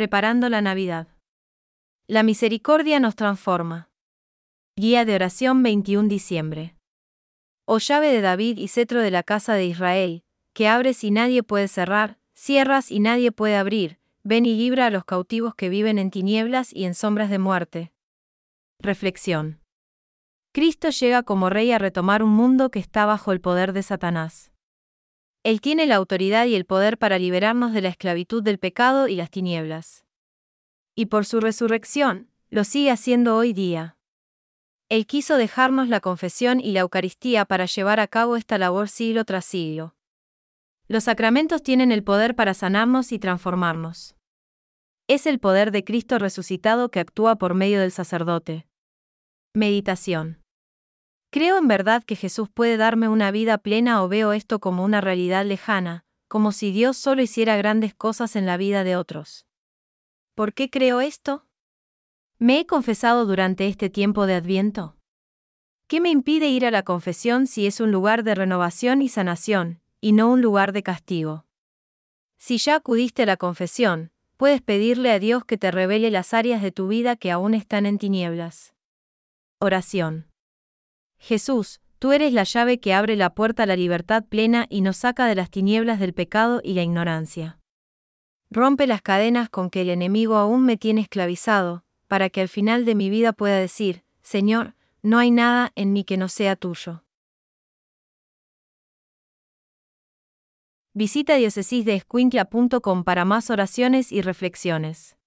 preparando la Navidad. La misericordia nos transforma. Guía de oración 21 diciembre. Oh llave de David y cetro de la casa de Israel, que abres y nadie puede cerrar, cierras y nadie puede abrir, ven y libra a los cautivos que viven en tinieblas y en sombras de muerte. Reflexión. Cristo llega como rey a retomar un mundo que está bajo el poder de Satanás. Él tiene la autoridad y el poder para liberarnos de la esclavitud del pecado y las tinieblas. Y por su resurrección, lo sigue haciendo hoy día. Él quiso dejarnos la confesión y la Eucaristía para llevar a cabo esta labor siglo tras siglo. Los sacramentos tienen el poder para sanarnos y transformarnos. Es el poder de Cristo resucitado que actúa por medio del sacerdote. Meditación. Creo en verdad que Jesús puede darme una vida plena o veo esto como una realidad lejana, como si Dios solo hiciera grandes cosas en la vida de otros. ¿Por qué creo esto? ¿Me he confesado durante este tiempo de Adviento? ¿Qué me impide ir a la confesión si es un lugar de renovación y sanación, y no un lugar de castigo? Si ya acudiste a la confesión, puedes pedirle a Dios que te revele las áreas de tu vida que aún están en tinieblas. Oración. Jesús, tú eres la llave que abre la puerta a la libertad plena y nos saca de las tinieblas del pecado y la ignorancia. Rompe las cadenas con que el enemigo aún me tiene esclavizado, para que al final de mi vida pueda decir, Señor, no hay nada en mí que no sea tuyo. Visita diocesisdeescuintla.com para más oraciones y reflexiones.